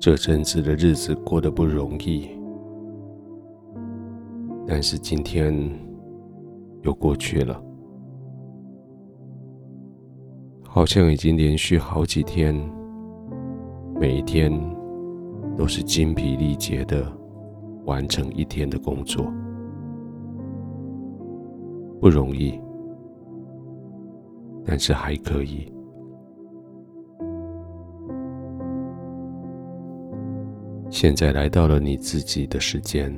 这阵子的日子过得不容易，但是今天又过去了，好像已经连续好几天，每一天都是精疲力竭的完成一天的工作，不容易，但是还可以。现在来到了你自己的时间。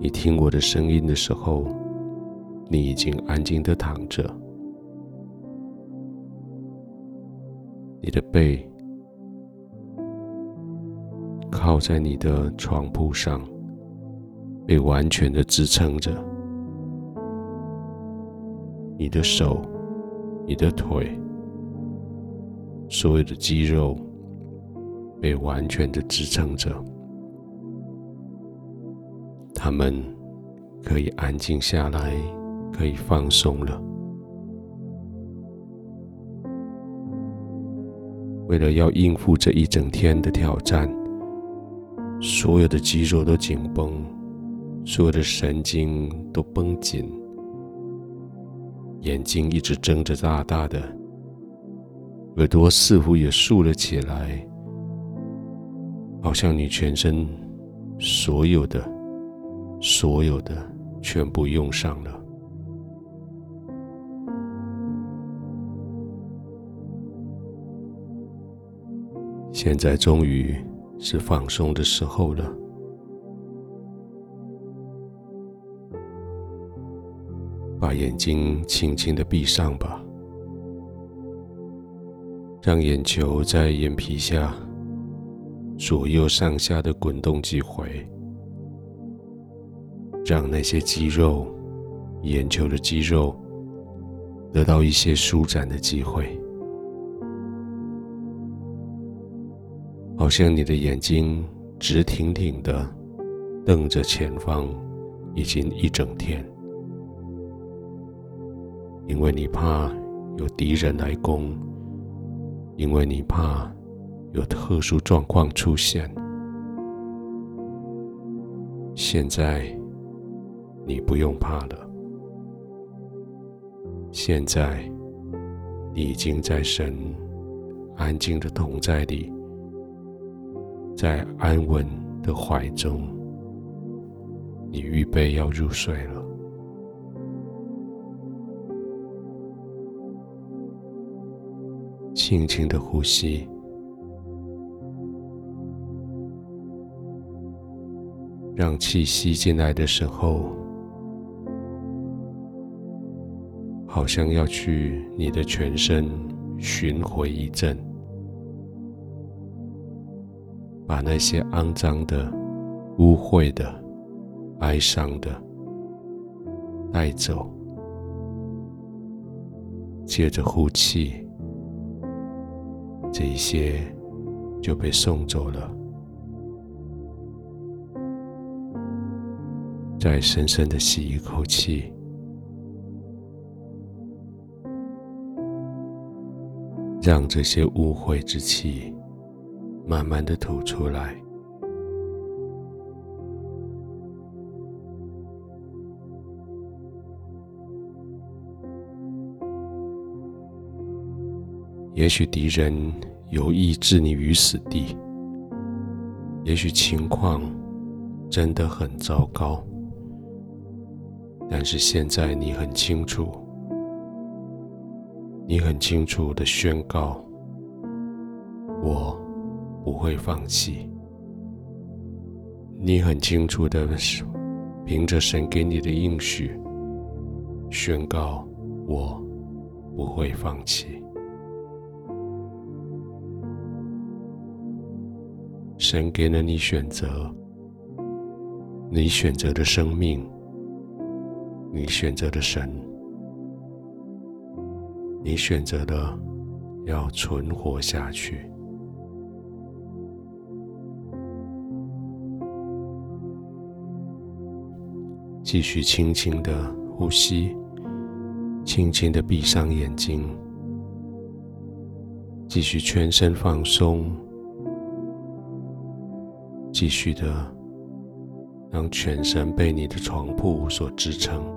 你听我的声音的时候，你已经安静的躺着，你的背靠在你的床铺上，被完全的支撑着。你的手、你的腿，所有的肌肉。被完全的支撑着，他们可以安静下来，可以放松了。为了要应付这一整天的挑战，所有的肌肉都紧绷，所有的神经都绷紧，眼睛一直睁着大大的，耳朵似乎也竖了起来。好像你全身所有的、所有的全部用上了。现在终于是放松的时候了，把眼睛轻轻的闭上吧，让眼球在眼皮下。左右上下的滚动几回，让那些肌肉、眼球的肌肉得到一些舒展的机会。好像你的眼睛直挺挺的瞪着前方，已经一整天，因为你怕有敌人来攻，因为你怕。有特殊状况出现，现在你不用怕了。现在你已经在神安静的同在里，在安稳的怀中，你预备要入睡了。轻轻的呼吸。让气吸进来的时候，好像要去你的全身巡回一阵，把那些肮脏的、污秽的、哀伤的带走。接着呼气，这一些就被送走了。再深深的吸一口气，让这些污秽之气慢慢的吐出来。也许敌人有意置你于死地，也许情况真的很糟糕。但是现在你很清楚，你很清楚的宣告，我不会放弃。你很清楚的凭着神给你的应许，宣告我不会放弃。神给了你选择，你选择的生命。你选择的神，你选择的要存活下去。继续轻轻的呼吸，轻轻的闭上眼睛，继续全身放松，继续的让全身被你的床铺所支撑。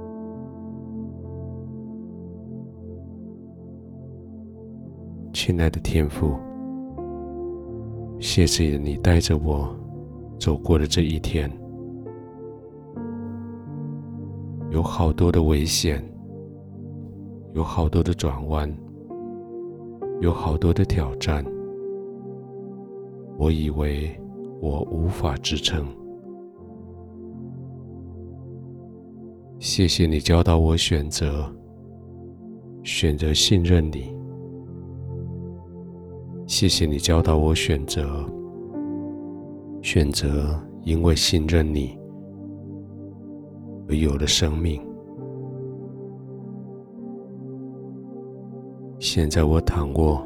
亲爱的天父，谢谢你带着我走过了这一天，有好多的危险，有好多的转弯，有好多的挑战。我以为我无法支撑，谢谢你教导我选择，选择信任你。谢谢你教导我选择，选择因为信任你而有了生命。现在我躺卧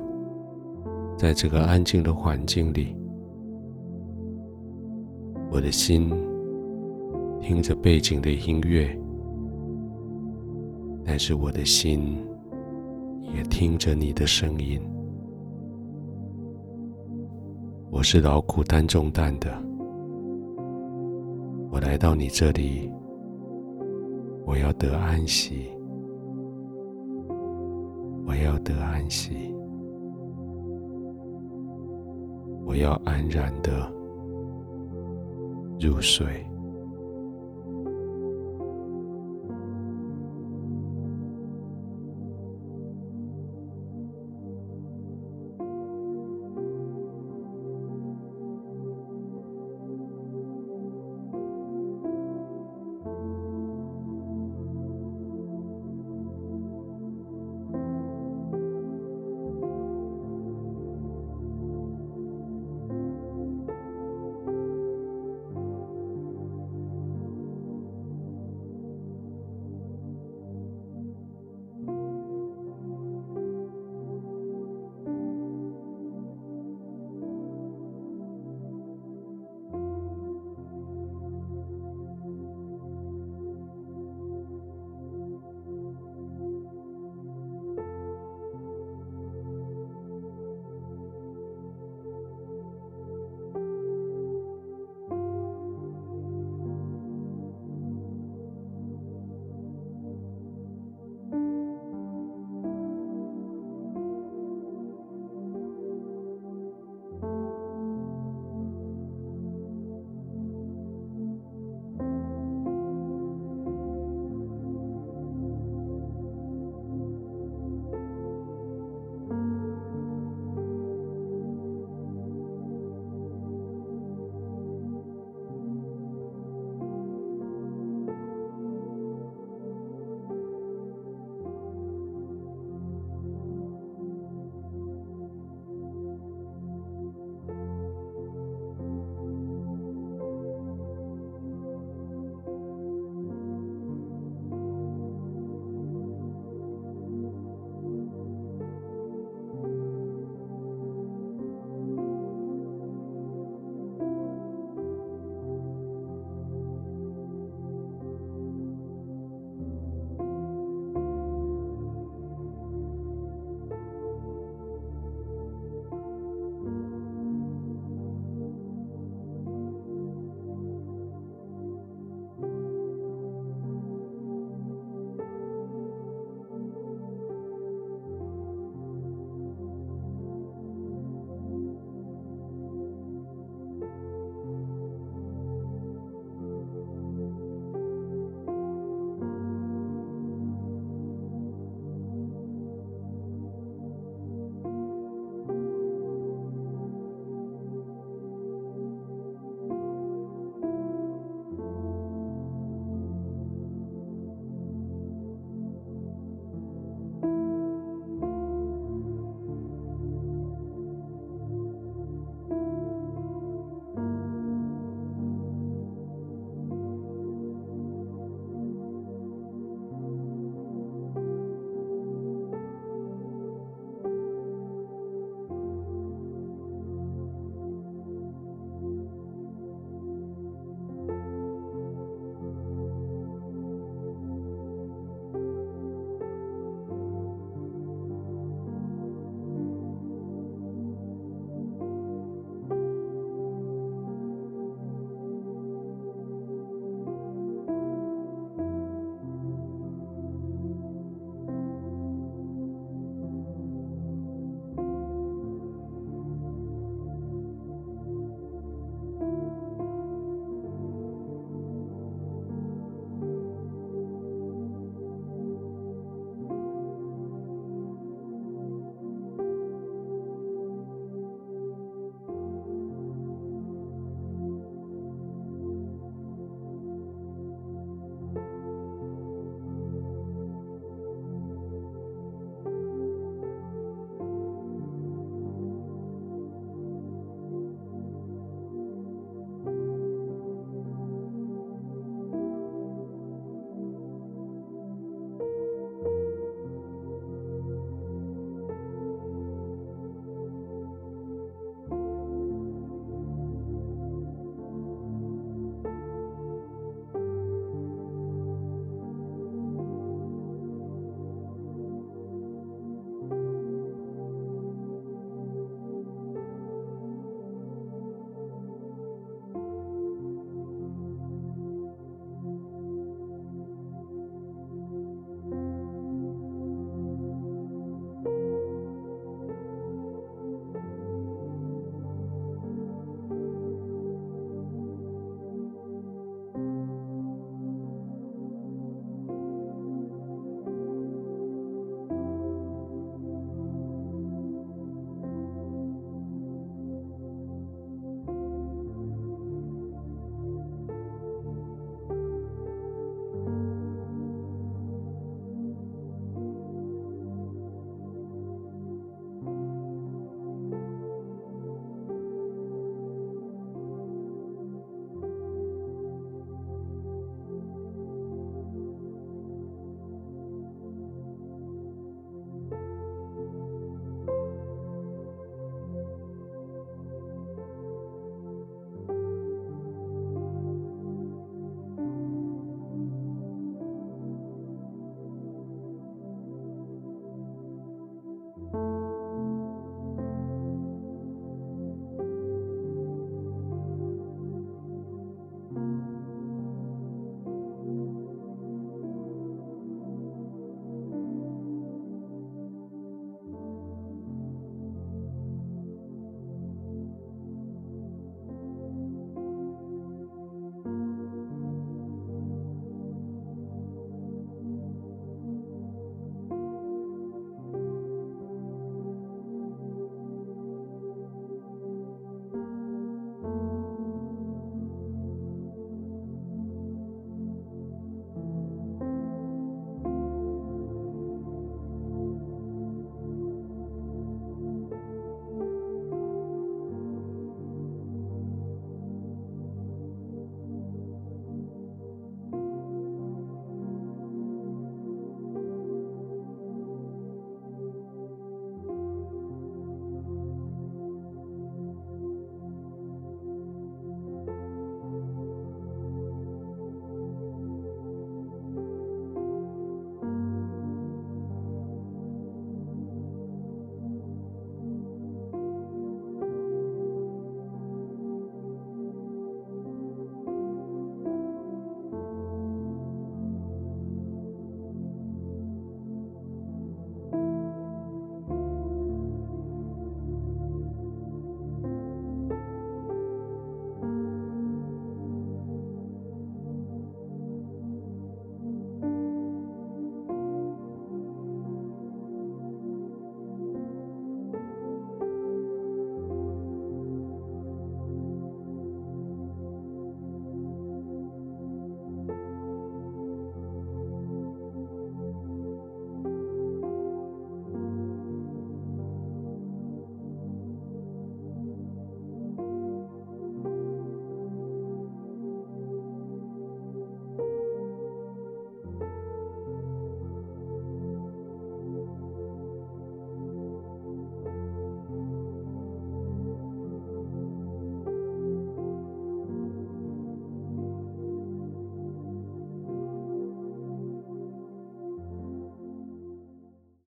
在这个安静的环境里，我的心听着背景的音乐，但是我的心也听着你的声音。我是劳苦担重担的，我来到你这里，我要得安息，我要得安息，我要安然的入睡。